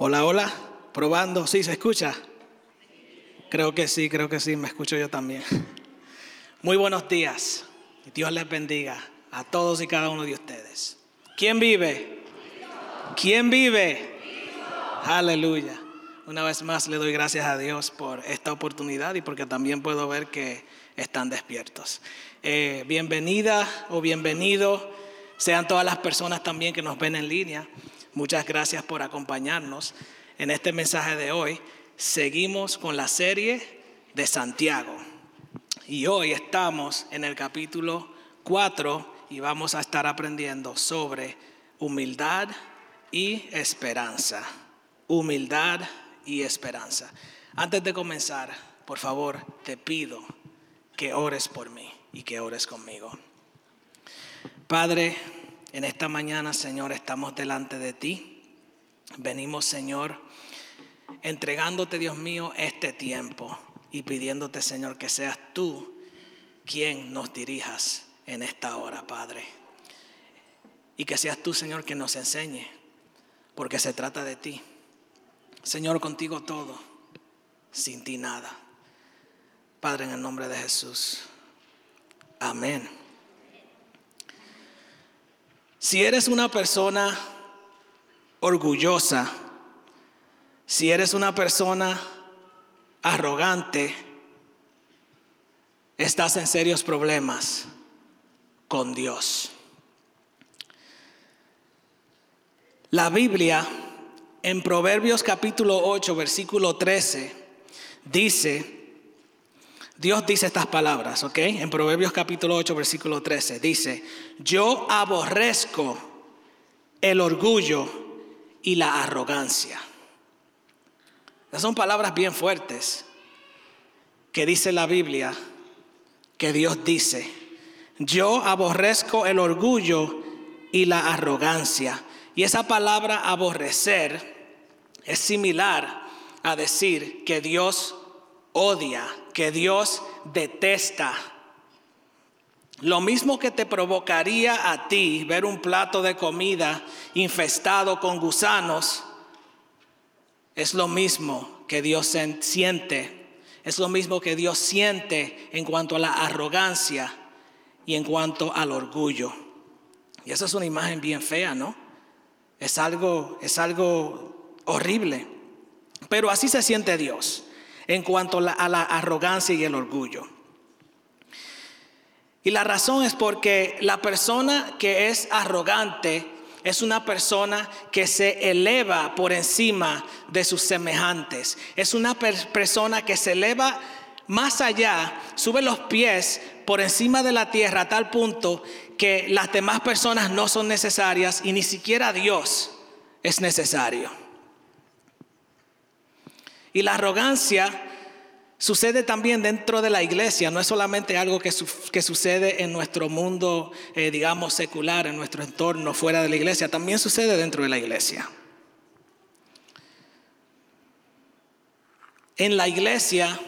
Hola, hola, probando, ¿sí se escucha? Creo que sí, creo que sí, me escucho yo también. Muy buenos días, Dios les bendiga a todos y cada uno de ustedes. ¿Quién vive? ¿Quién vive? Aleluya. Una vez más le doy gracias a Dios por esta oportunidad y porque también puedo ver que están despiertos. Eh, bienvenida o bienvenido sean todas las personas también que nos ven en línea. Muchas gracias por acompañarnos en este mensaje de hoy. Seguimos con la serie de Santiago. Y hoy estamos en el capítulo 4 y vamos a estar aprendiendo sobre humildad y esperanza. Humildad y esperanza. Antes de comenzar, por favor, te pido que ores por mí y que ores conmigo. Padre, en esta mañana, Señor, estamos delante de ti. Venimos, Señor, entregándote, Dios mío, este tiempo y pidiéndote, Señor, que seas tú quien nos dirijas en esta hora, Padre. Y que seas tú, Señor, quien nos enseñe, porque se trata de ti. Señor, contigo todo, sin ti nada. Padre, en el nombre de Jesús. Amén. Si eres una persona orgullosa, si eres una persona arrogante, estás en serios problemas con Dios. La Biblia en Proverbios capítulo 8, versículo 13, dice, Dios dice estas palabras, ¿ok? En Proverbios capítulo 8, versículo 13, dice, yo aborrezco el orgullo y la arrogancia. Esas son palabras bien fuertes que dice la Biblia, que Dios dice, yo aborrezco el orgullo y la arrogancia. Y esa palabra aborrecer es similar a decir que Dios odia, que Dios detesta. Lo mismo que te provocaría a ti ver un plato de comida infestado con gusanos, es lo mismo que Dios siente. Es lo mismo que Dios siente en cuanto a la arrogancia y en cuanto al orgullo. Y esa es una imagen bien fea, ¿no? Es algo, es algo horrible. Pero así se siente Dios en cuanto a la arrogancia y el orgullo. Y la razón es porque la persona que es arrogante es una persona que se eleva por encima de sus semejantes. Es una persona que se eleva más allá, sube los pies por encima de la tierra a tal punto que las demás personas no son necesarias y ni siquiera Dios es necesario. Y la arrogancia sucede también dentro de la iglesia, no es solamente algo que, sucede en nuestro mundo, eh, digamos, secular, en nuestro entorno fuera de la iglesia, también sucede dentro de la iglesia. En la iglesia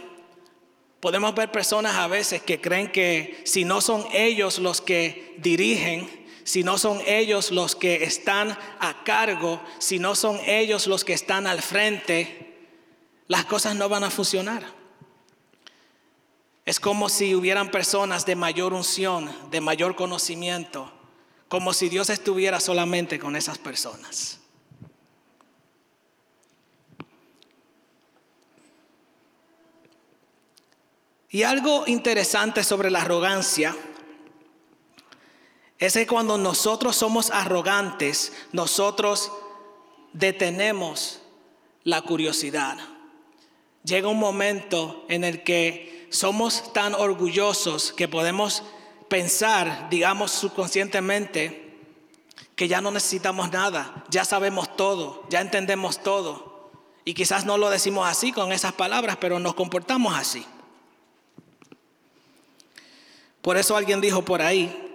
podemos ver personas a veces que creen que si no son ellos los que dirigen, si no son ellos los que están a cargo, si no son ellos los que están al frente, las cosas no van a funcionar. Es como si hubieran personas de mayor unción, de mayor conocimiento, como si Dios estuviera solamente con esas personas. Y algo interesante sobre la arrogancia es que cuando nosotros somos arrogantes, nosotros detenemos la curiosidad. Llega un momento en el que somos tan orgullosos que podemos pensar, digamos subconscientemente, que ya no necesitamos nada, ya sabemos todo, ya entendemos todo. Y quizás no lo decimos así con esas palabras, pero nos comportamos así. Por eso alguien dijo por ahí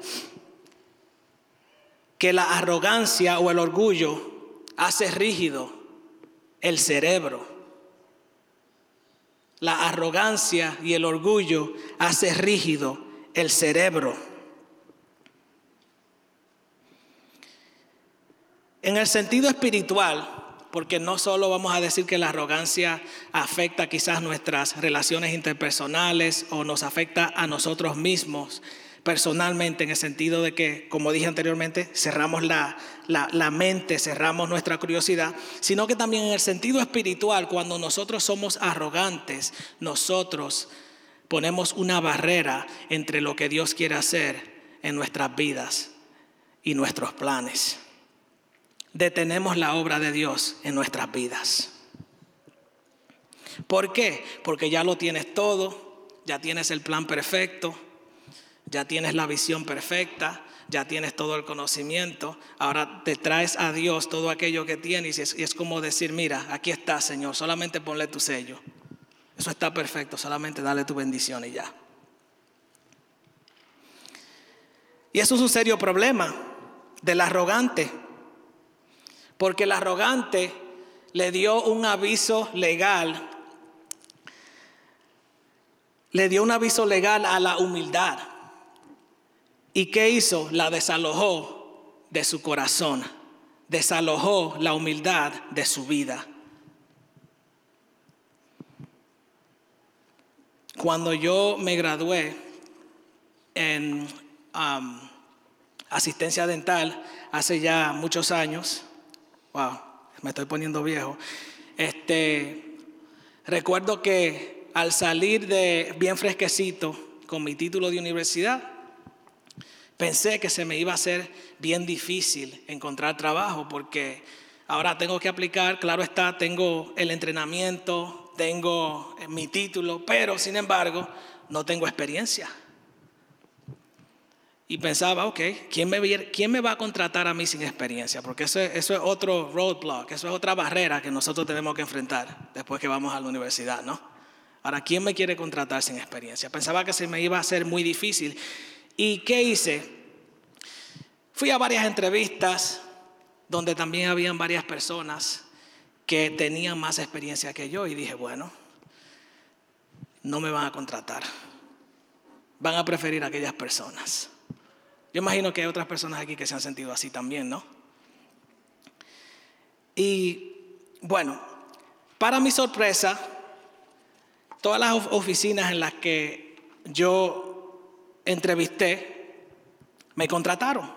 que la arrogancia o el orgullo hace rígido el cerebro. La arrogancia y el orgullo hace rígido el cerebro. En el sentido espiritual, porque no solo vamos a decir que la arrogancia afecta quizás nuestras relaciones interpersonales o nos afecta a nosotros mismos personalmente en el sentido de que, como dije anteriormente, cerramos la, la, mente, cerramos nuestra curiosidad, sino que también en el sentido espiritual, cuando nosotros somos arrogantes, nosotros ponemos una barrera entre lo que Dios quiere hacer en nuestras vidas y nuestros planes. Detenemos la obra de Dios en nuestras vidas. ¿Por qué? Porque ya lo tienes todo, ya tienes el plan perfecto, ya tienes la visión perfecta, ya tienes todo el conocimiento, ahora te traes a Dios todo aquello que tienes y es, como decir, mira, aquí está Señor, solamente ponle tu sello. Eso está perfecto, solamente dale tu bendición y ya. Y eso es un serio problema del arrogante, porque el arrogante le dio un aviso legal, le dio un aviso legal a la humildad. ¿Y qué hizo? La desalojó de su corazón, desalojó la humildad de su vida. Cuando yo me gradué en asistencia dental hace ya muchos años, wow, me estoy poniendo viejo, este, recuerdo que al salir de bien fresquecito con mi título de universidad, Pensé que se me iba a hacer bien difícil encontrar trabajo porque ahora tengo que aplicar, claro está, tengo el entrenamiento, tengo eh, mi título, pero sin embargo no tengo experiencia. Y pensaba, ok, ¿quién me, ¿quién me va a contratar a mí sin experiencia? Porque eso, eso es otro roadblock, eso es otra barrera que nosotros tenemos que enfrentar después que vamos a la universidad, ¿no? Ahora, ¿quién me quiere contratar sin experiencia? Pensaba que se me iba a hacer muy difícil. ¿Y qué hice? Fui a varias entrevistas donde también habían varias personas que tenían más experiencia que yo y dije, bueno, no me van a contratar. Van a preferir a aquellas personas. Yo imagino que hay otras personas aquí que se han sentido así también, ¿no? Y bueno, para mi sorpresa, todas las oficinas en las que yo entrevisté, me contrataron.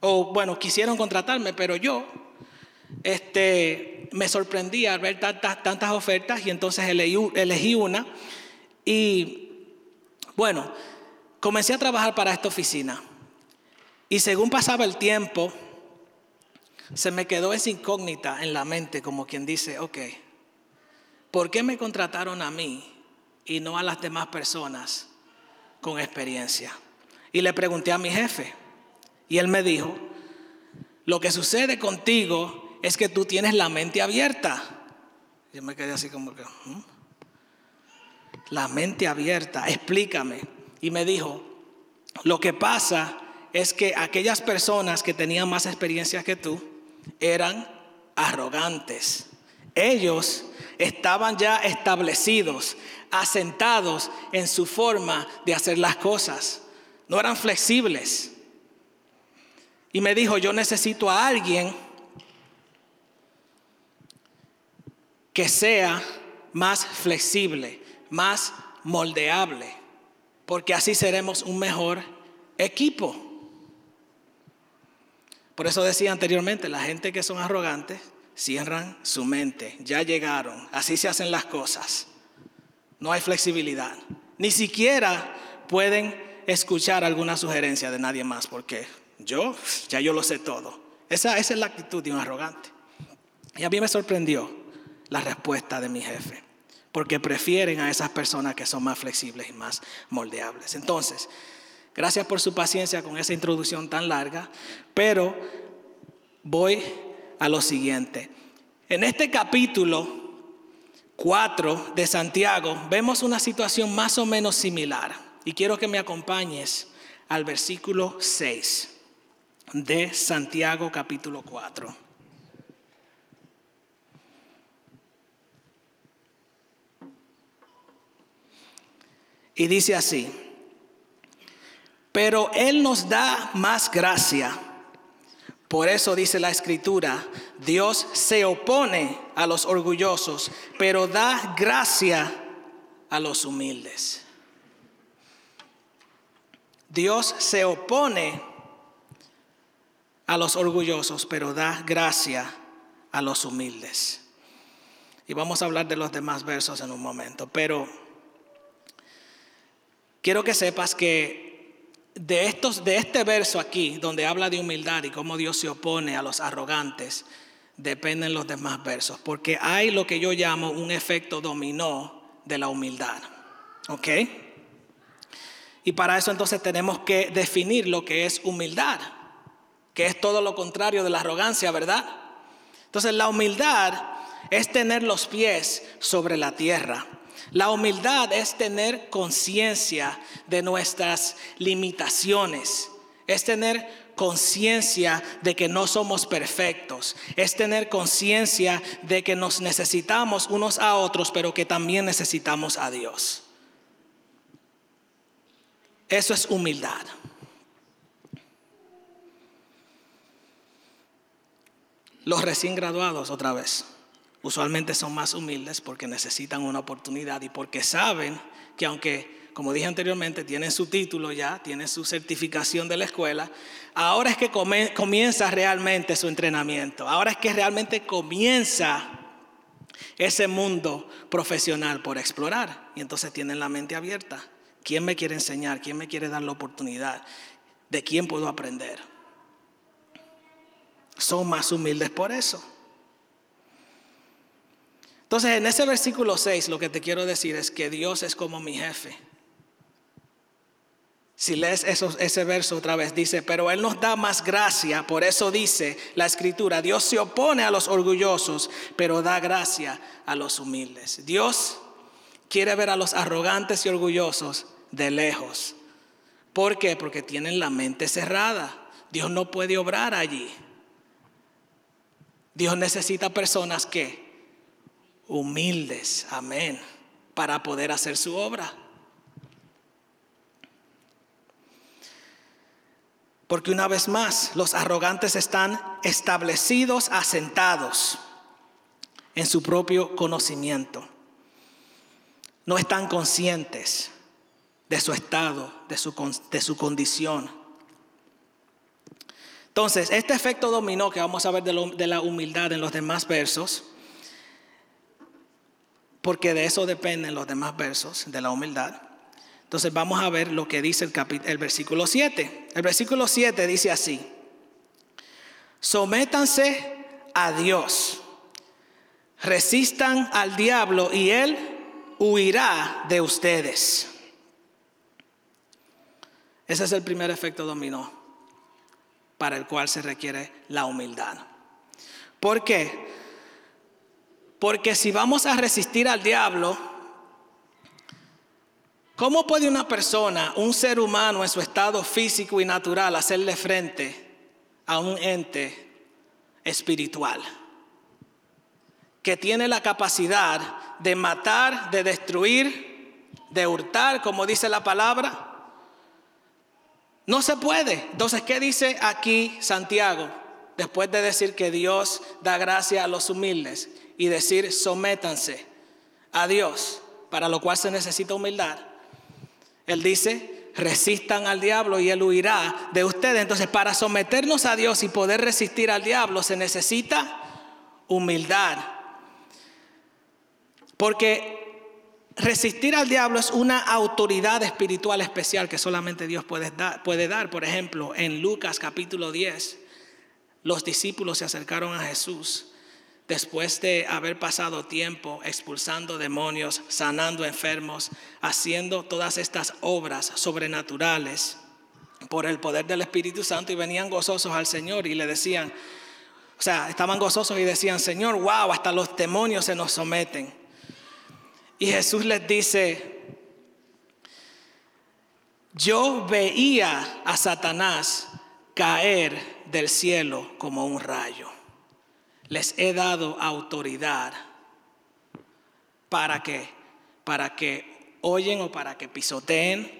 O bueno, quisieron contratarme, pero yo este, me sorprendí al ver tantas, tantas ofertas y entonces elegí, elegí una. Y bueno, comencé a trabajar para esta oficina. Y según pasaba el tiempo, se me quedó esa incógnita en la mente, como quien dice, ok, ¿por qué me contrataron a mí y no a las demás personas con experiencia. Y le pregunté a mi jefe y él me dijo, lo que sucede contigo es que tú tienes la mente abierta. Yo me quedé así como que, ¿Mm? la mente abierta, explícame. Y me dijo, lo que pasa es que aquellas personas que tenían más experiencia que tú eran arrogantes. Ellos estaban ya establecidos, asentados en su forma de hacer las cosas. No eran flexibles. Y me dijo, yo necesito a alguien que sea más flexible, más moldeable, porque así seremos un mejor equipo. Por eso decía anteriormente, la gente que son arrogantes cierran su mente, ya llegaron, así se hacen las cosas no hay flexibilidad. Ni siquiera pueden escuchar alguna sugerencia de nadie más, porque yo, ya yo lo sé todo. Esa, esa es la actitud de un arrogante. Y a mí me sorprendió la respuesta de mi jefe, porque prefieren a esas personas que son más flexibles y más moldeables. Entonces, gracias por su paciencia con esa introducción tan larga, pero voy a lo siguiente. En este capítulo 4 de Santiago vemos una situación más o menos similar. Y quiero que me acompañes al versículo 6 de Santiago capítulo 4. Y dice así, pero Él nos da más gracia. Por eso dice la escritura, Dios se opone a los orgullosos, pero da gracia a los humildes. Dios se opone a los orgullosos, pero da gracia a los humildes. Y vamos a hablar de los demás versos en un momento, pero quiero que sepas que de, estos, de este verso aquí, donde habla de humildad y cómo Dios se opone a los arrogantes, dependen los demás versos, porque hay lo que yo llamo un efecto dominó de la humildad. ¿Ok? Y para eso entonces tenemos que definir lo que es humildad, que es todo lo contrario de la arrogancia, ¿verdad? Entonces la humildad es tener los pies sobre la tierra. La humildad es tener conciencia de nuestras limitaciones, es tener conciencia de que no somos perfectos, es tener conciencia de que nos necesitamos unos a otros, pero que también necesitamos a Dios. Eso es humildad. Los recién graduados, otra vez, usualmente son más humildes porque necesitan una oportunidad y porque saben que aunque, como dije anteriormente, tienen su título ya, tienen su certificación de la escuela, ahora es que comienza realmente su entrenamiento, ahora es que realmente comienza ese mundo profesional por explorar y entonces tienen la mente abierta ¿Quién me quiere enseñar? ¿Quién me quiere dar la oportunidad? ¿De quién puedo aprender? Son más humildes por eso. Entonces, en ese versículo 6 lo que te quiero decir es que Dios es como mi jefe. Si lees ese verso otra vez, dice, pero Él nos da más gracia, por eso dice la escritura, Dios se opone a los orgullosos, pero da gracia a los humildes. Dios quiere ver a los arrogantes y orgullosos de lejos. ¿Por qué? Porque tienen la mente cerrada. Dios no puede obrar allí. Dios necesita personas que humildes, amén, para poder hacer su obra. Porque una vez más, los arrogantes están establecidos, asentados en su propio conocimiento. No están conscientes de su estado, de su, de su condición. Entonces, este efecto dominó que vamos a ver de, de la humildad en los demás versos, porque de eso dependen los demás versos, de la humildad. Entonces vamos a ver lo que dice el, el versículo 7. El versículo 7 dice así, sométanse a Dios, resistan al diablo y él huirá de ustedes. Ese es el primer efecto dominó para el cual se requiere la humildad. ¿Por qué? Porque si vamos a resistir al diablo, ¿cómo puede una persona, un ser humano en su estado físico y natural, hacerle frente a un ente espiritual? Que tiene la capacidad de matar, de destruir, de hurtar, como dice la palabra no se puede. Entonces, ¿qué dice aquí Santiago? Después de decir que Dios da gracia a los humildes y decir sométanse a Dios, para lo cual se necesita humildad. Él dice, resistan al diablo y él huirá de ustedes. Entonces, para someternos a Dios y poder resistir al diablo se necesita humildad. Porque resistir al diablo es una autoridad espiritual especial que solamente Dios puede dar, puede dar. Por ejemplo, en Lucas capítulo 10, los discípulos se acercaron a Jesús después de haber pasado tiempo expulsando demonios, sanando enfermos, haciendo todas estas obras sobrenaturales por el poder del Espíritu Santo y venían gozosos al Señor y le decían, o sea, estaban gozosos y decían, Señor, wow, hasta los demonios se nos someten. Y Jesús les dice, yo veía a Satanás caer del cielo como un rayo. Les he dado autoridad para que, para que oyen o para que pisoteen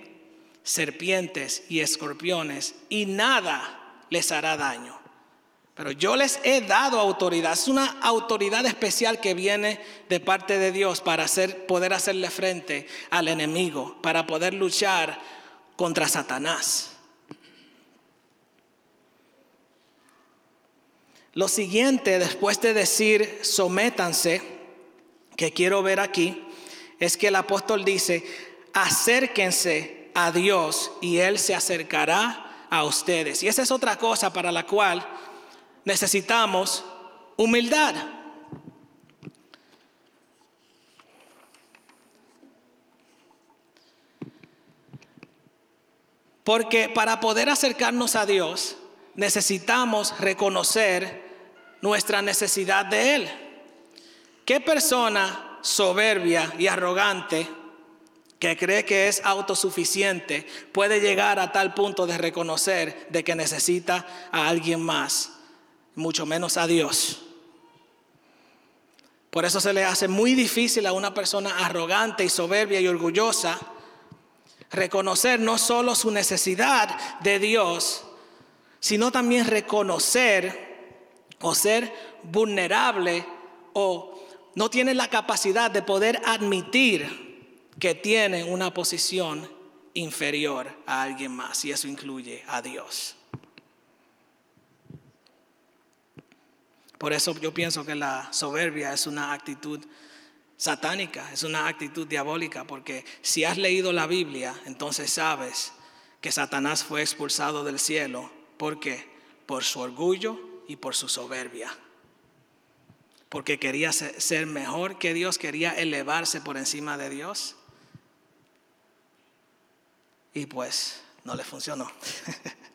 serpientes y escorpiones y nada les hará daño. Pero yo les he dado autoridad. Es una autoridad especial que viene de parte de Dios para hacer, poder hacerle frente al enemigo, para poder luchar contra Satanás. Lo siguiente, después de decir sométanse, que quiero ver aquí, es que el apóstol dice, acérquense a Dios y Él se acercará a ustedes. Y esa es otra cosa para la cual necesitamos humildad. Porque para poder acercarnos a Dios necesitamos reconocer nuestra necesidad de Él. ¿Qué persona soberbia y arrogante que cree que es autosuficiente puede llegar a tal punto de reconocer de que necesita a alguien más? mucho menos a Dios. Por eso se le hace muy difícil a una persona arrogante y soberbia y orgullosa reconocer no solo su necesidad de Dios, sino también reconocer o ser vulnerable o no tiene la capacidad de poder admitir que tiene una posición inferior a alguien más y eso incluye a Dios. Por eso yo pienso que la soberbia es una actitud satánica, es una actitud diabólica, porque si has leído la Biblia, entonces sabes que Satanás fue expulsado del cielo. ¿Por qué? Por su orgullo y por su soberbia. Porque quería ser mejor que Dios, quería elevarse por encima de Dios. Y pues no le funcionó.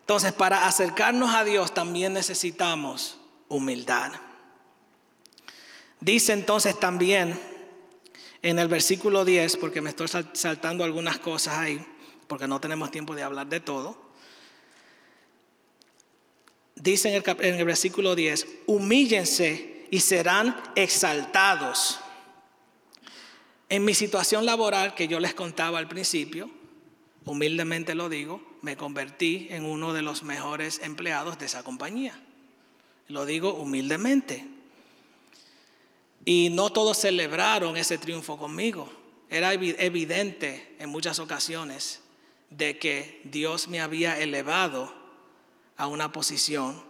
Entonces, para acercarnos a Dios también necesitamos humildad. Dice entonces también en el versículo 10, porque me estoy saltando algunas cosas ahí, porque no tenemos tiempo de hablar de todo. Dice en el, en el versículo 10, humíllense y serán exaltados. En mi situación laboral que yo les contaba al principio, humildemente lo digo, me convertí en uno de los mejores empleados de esa compañía. Lo digo humildemente. Y no todos celebraron ese triunfo conmigo. Era evidente en muchas ocasiones de que Dios me había elevado a una posición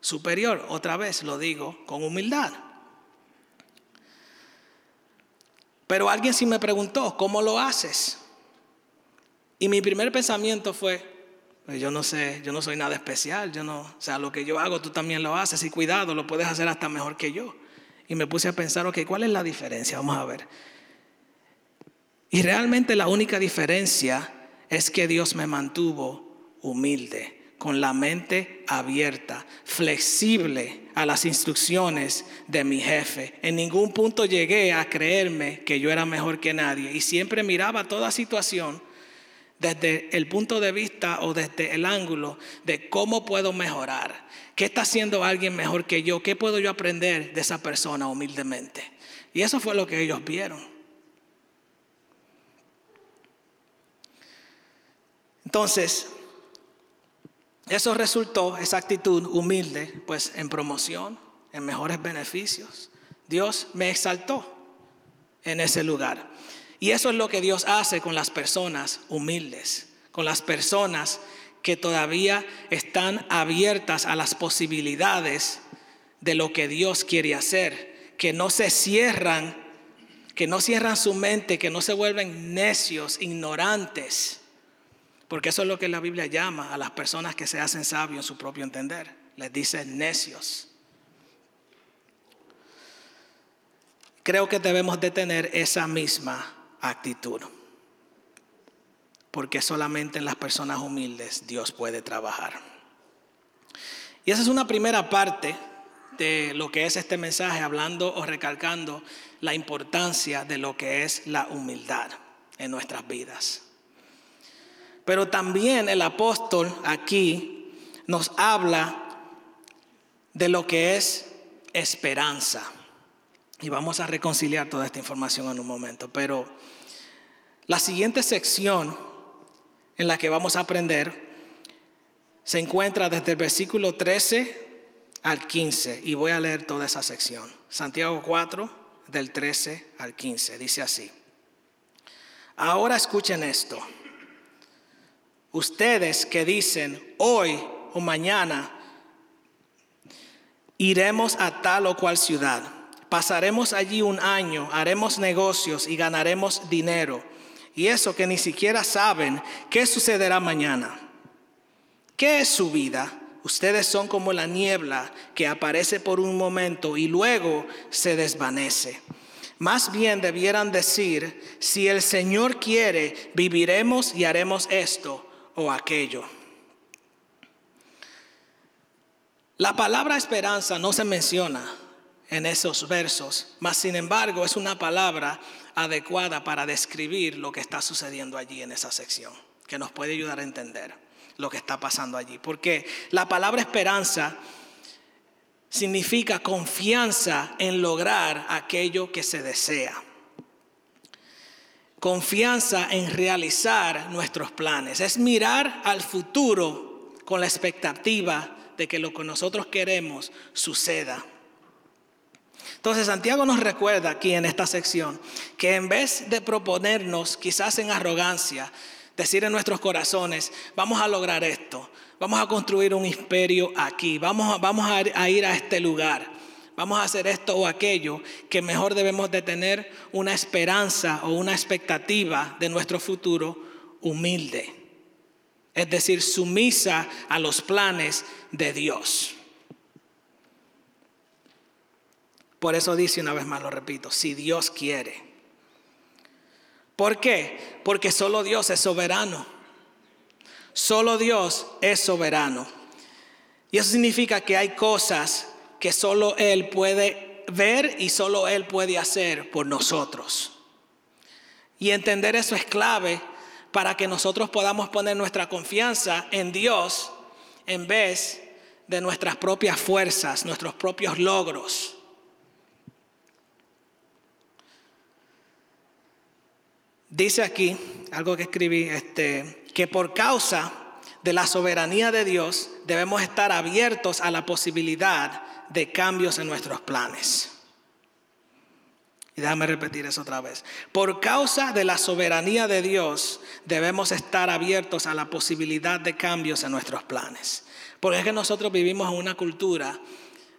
superior. Otra vez lo digo con humildad. Pero alguien sí me preguntó, ¿cómo lo haces? Y mi primer pensamiento fue, pues yo no sé, yo no soy nada especial, yo no, o sea, lo que yo hago tú también lo haces y cuidado, lo puedes hacer hasta mejor que yo. Y me puse a pensar, ok, ¿cuál es la diferencia? Vamos a ver. Y realmente la única diferencia es que Dios me mantuvo humilde, con la mente abierta, flexible a las instrucciones de mi jefe. En ningún punto llegué a creerme que yo era mejor que nadie y siempre miraba toda situación desde el punto de vista o desde el ángulo de cómo puedo mejorar. ¿Qué está haciendo alguien mejor que yo? ¿Qué puedo yo aprender de esa persona humildemente? Y eso fue lo que ellos vieron. Entonces, eso resultó, esa actitud humilde, pues en promoción, en mejores beneficios. Dios me exaltó en ese lugar. Y eso es lo que Dios hace con las personas humildes, con las personas que todavía están abiertas a las posibilidades de lo que Dios quiere hacer, que no se cierran, que no cierran su mente, que no se vuelven necios, ignorantes, porque eso es lo que la Biblia llama a las personas que se hacen sabios en su propio entender, les dice necios. Creo que debemos de tener esa misma actitud. Porque solamente en las personas humildes Dios puede trabajar. Y esa es una primera parte de lo que es este mensaje, hablando o recalcando la importancia de lo que es la humildad en nuestras vidas. Pero también el apóstol aquí nos habla de lo que es esperanza. Y vamos a reconciliar toda esta información en un momento. Pero la siguiente sección en la que vamos a aprender se encuentra desde el versículo 13 al 15 y voy a leer toda esa sección. Santiago 4, del 13 al 15, dice así. Ahora escuchen esto. Ustedes que dicen hoy o mañana iremos a tal o cual ciudad, pasaremos allí un año, haremos negocios y ganaremos dinero. Y eso que ni siquiera saben qué sucederá mañana. ¿Qué es su vida? Ustedes son como la niebla que aparece por un momento y luego se desvanece. Más bien debieran decir, si el Señor quiere, viviremos y haremos esto o aquello. La palabra esperanza no se menciona en esos versos, mas sin embargo es una palabra adecuada para describir lo que está sucediendo allí en esa sección, que nos puede ayudar a entender lo que está pasando allí. Porque la palabra esperanza significa confianza en lograr aquello que se desea. Confianza en realizar nuestros planes. Es mirar al futuro con la expectativa de que lo que nosotros queremos suceda. Entonces Santiago nos recuerda aquí en esta sección que en vez de proponernos quizás en arrogancia, decir en nuestros corazones, vamos a lograr esto, vamos a construir un imperio aquí, vamos vamos a ir a este lugar, vamos a hacer esto o aquello, que mejor debemos de tener una esperanza o una expectativa de nuestro futuro humilde, es decir, sumisa a los planes de Dios. Por eso dice una vez más, lo repito, si Dios quiere. ¿Por qué? Porque solo Dios es soberano. Solo Dios es soberano. Y eso significa que hay cosas que solo Él puede ver y solo Él puede hacer por nosotros. Y entender eso es clave para que nosotros podamos poner nuestra confianza en Dios en vez de nuestras propias fuerzas, nuestros propios logros. Dice aquí, algo que escribí, este, que por causa de la soberanía de Dios debemos estar abiertos a la posibilidad de cambios en nuestros planes. Y déjame repetir eso otra vez. Por causa de la soberanía de Dios debemos estar abiertos a la posibilidad de cambios en nuestros planes. Porque es que nosotros vivimos en una cultura,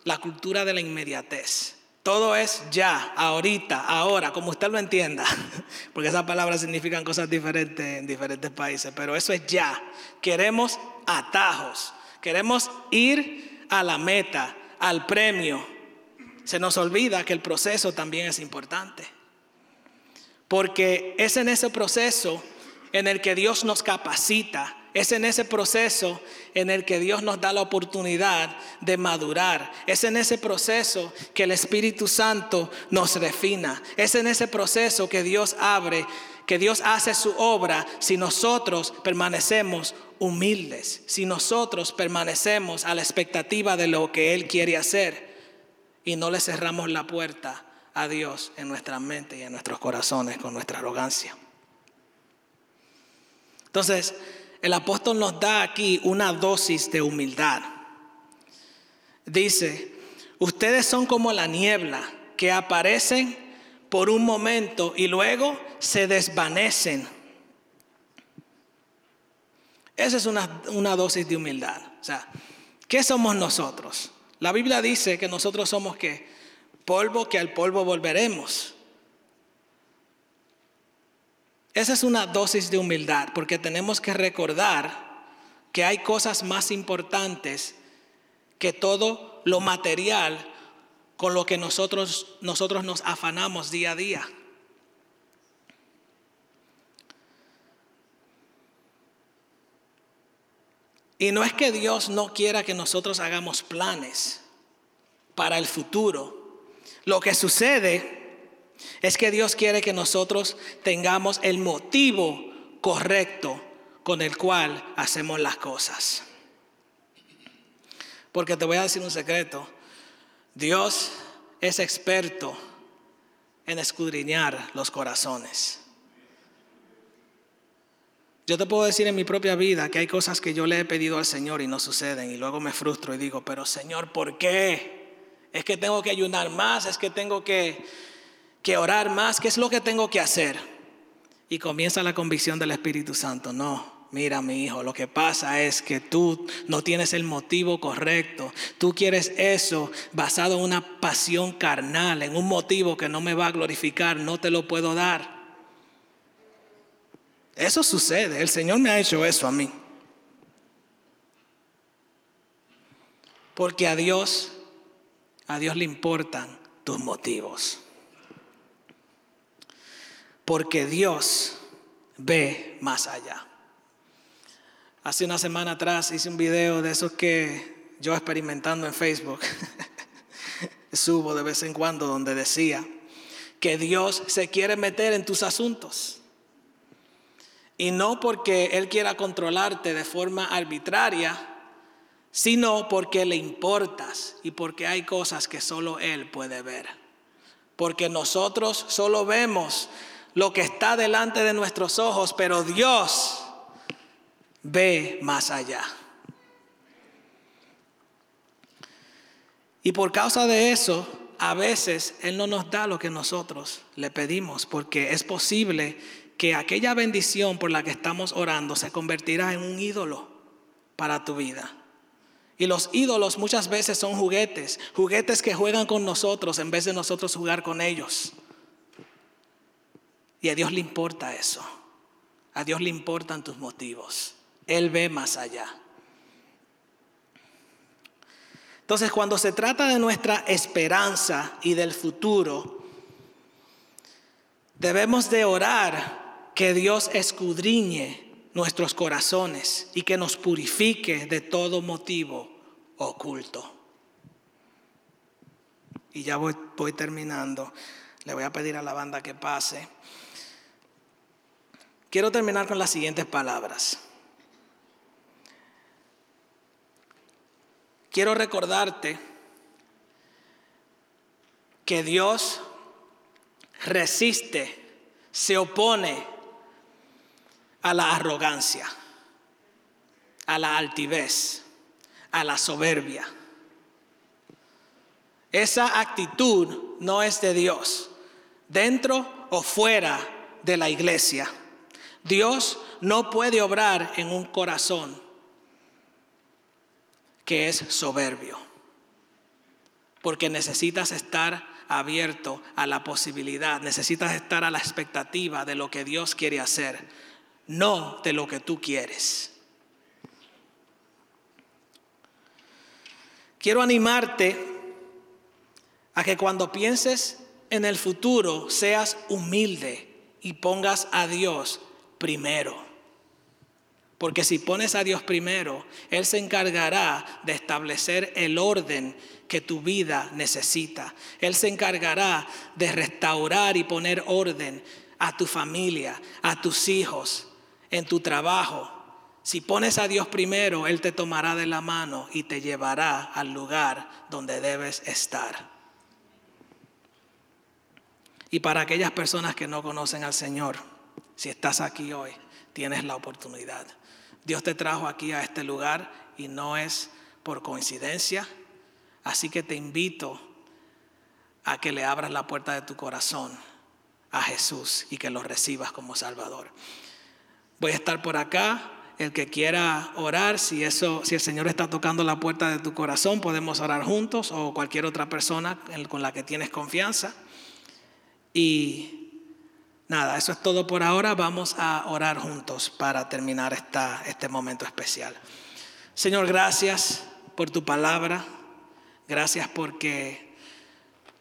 la cultura de la inmediatez. Todo es ya, ahorita, ahora, como usted lo entienda, porque esas palabras significan cosas diferentes en diferentes países, pero eso es ya. Queremos atajos, queremos ir a la meta, al premio. Se nos olvida que el proceso también es importante, porque es en ese proceso en el que Dios nos capacita es en ese proceso en el que Dios nos da la oportunidad de madurar. Es en ese proceso que el Espíritu Santo nos refina. Es en ese proceso que Dios abre, que Dios hace su obra si nosotros permanecemos humildes, si nosotros permanecemos a la expectativa de lo que Él quiere hacer y no le cerramos la puerta a Dios en nuestra mente y en nuestros corazones con nuestra arrogancia. Entonces, el apóstol nos da aquí una dosis de humildad. Dice, ustedes son como la niebla que aparecen por un momento y luego se desvanecen. Esa es una, una dosis de humildad. O sea, ¿qué somos nosotros? La Biblia dice que nosotros somos que polvo que al polvo volveremos. Esa es una dosis de humildad, porque tenemos que recordar que hay cosas más importantes que todo lo material con lo que nosotros, nosotros nos afanamos día a día. Y no es que Dios no quiera que nosotros hagamos planes para el futuro. Lo que sucede es que Dios quiere que nosotros tengamos el motivo correcto con el cual hacemos las cosas. Porque te voy a decir un secreto. Dios es experto en escudriñar los corazones. Yo te puedo decir en mi propia vida que hay cosas que yo le he pedido al Señor y no suceden y luego me frustro y digo, pero Señor, ¿por qué? Es que tengo que ayunar más, es que tengo que, que orar más, ¿qué es lo que tengo que hacer? Y comienza la convicción del Espíritu Santo, no, mira mi hijo, lo que pasa es que tú no tienes el motivo correcto. Tú quieres eso basado en una pasión carnal, en un motivo que no me va a glorificar, no te lo puedo dar. Eso sucede, el Señor me ha hecho eso a mí. Porque a Dios, a Dios le importan tus motivos. Porque Dios ve más allá. Hace una semana atrás hice un video de esos que yo experimentando en Facebook subo de vez en cuando donde decía que Dios se quiere meter en tus asuntos. Y no porque Él quiera controlarte de forma arbitraria, sino porque le importas y porque hay cosas que solo Él puede ver. Porque nosotros solo vemos lo que está delante de nuestros ojos, pero Dios ve más allá. Y por causa de eso, a veces Él no nos da lo que nosotros le pedimos, porque es posible que aquella bendición por la que estamos orando se convertirá en un ídolo para tu vida. Y los ídolos muchas veces son juguetes, juguetes que juegan con nosotros en vez de nosotros jugar con ellos. Y a Dios le importa eso. A Dios le importan tus motivos. Él ve más allá. Entonces, cuando se trata de nuestra esperanza y del futuro, debemos de orar que Dios escudriñe nuestros corazones y que nos purifique de todo motivo oculto. Y ya voy, voy terminando. Le voy a pedir a la banda que pase. Quiero terminar con las siguientes palabras. Quiero recordarte que Dios resiste, se opone a la arrogancia, a la altivez, a la soberbia. Esa actitud no es de Dios, dentro o fuera de la iglesia. Dios no puede obrar en un corazón que es soberbio, porque necesitas estar abierto a la posibilidad, necesitas estar a la expectativa de lo que Dios quiere hacer no de lo que tú quieres. Quiero animarte a que cuando pienses en el futuro seas humilde y pongas a Dios primero. Porque si pones a Dios primero, Él se encargará de establecer el orden que tu vida necesita. Él se encargará de restaurar y poner orden a tu familia, a tus hijos, en tu trabajo. Si pones a Dios primero, Él te tomará de la mano y te llevará al lugar donde debes estar. Y para aquellas personas que no conocen al Señor, si estás aquí hoy, tienes la oportunidad. Dios te trajo aquí a este lugar y no es por coincidencia. Así que te invito a que le abras la puerta de tu corazón a Jesús y que lo recibas como Salvador. Voy a estar por acá. El que quiera orar, si eso, si el Señor está tocando la puerta de tu corazón, podemos orar juntos o cualquier otra persona con la que tienes confianza. Y nada, eso es todo por ahora. Vamos a orar juntos para terminar esta, este momento especial. Señor, gracias por tu palabra. Gracias porque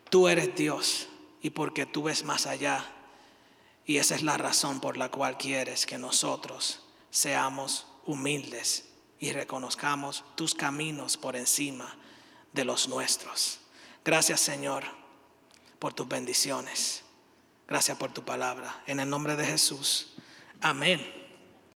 tú eres Dios y porque tú ves más allá y esa es la razón por la cual quieres que nosotros seamos humildes y reconozcamos tus caminos por encima de los nuestros. Gracias Señor por tus bendiciones. Gracias por tu palabra. En el nombre de Jesús. Amén.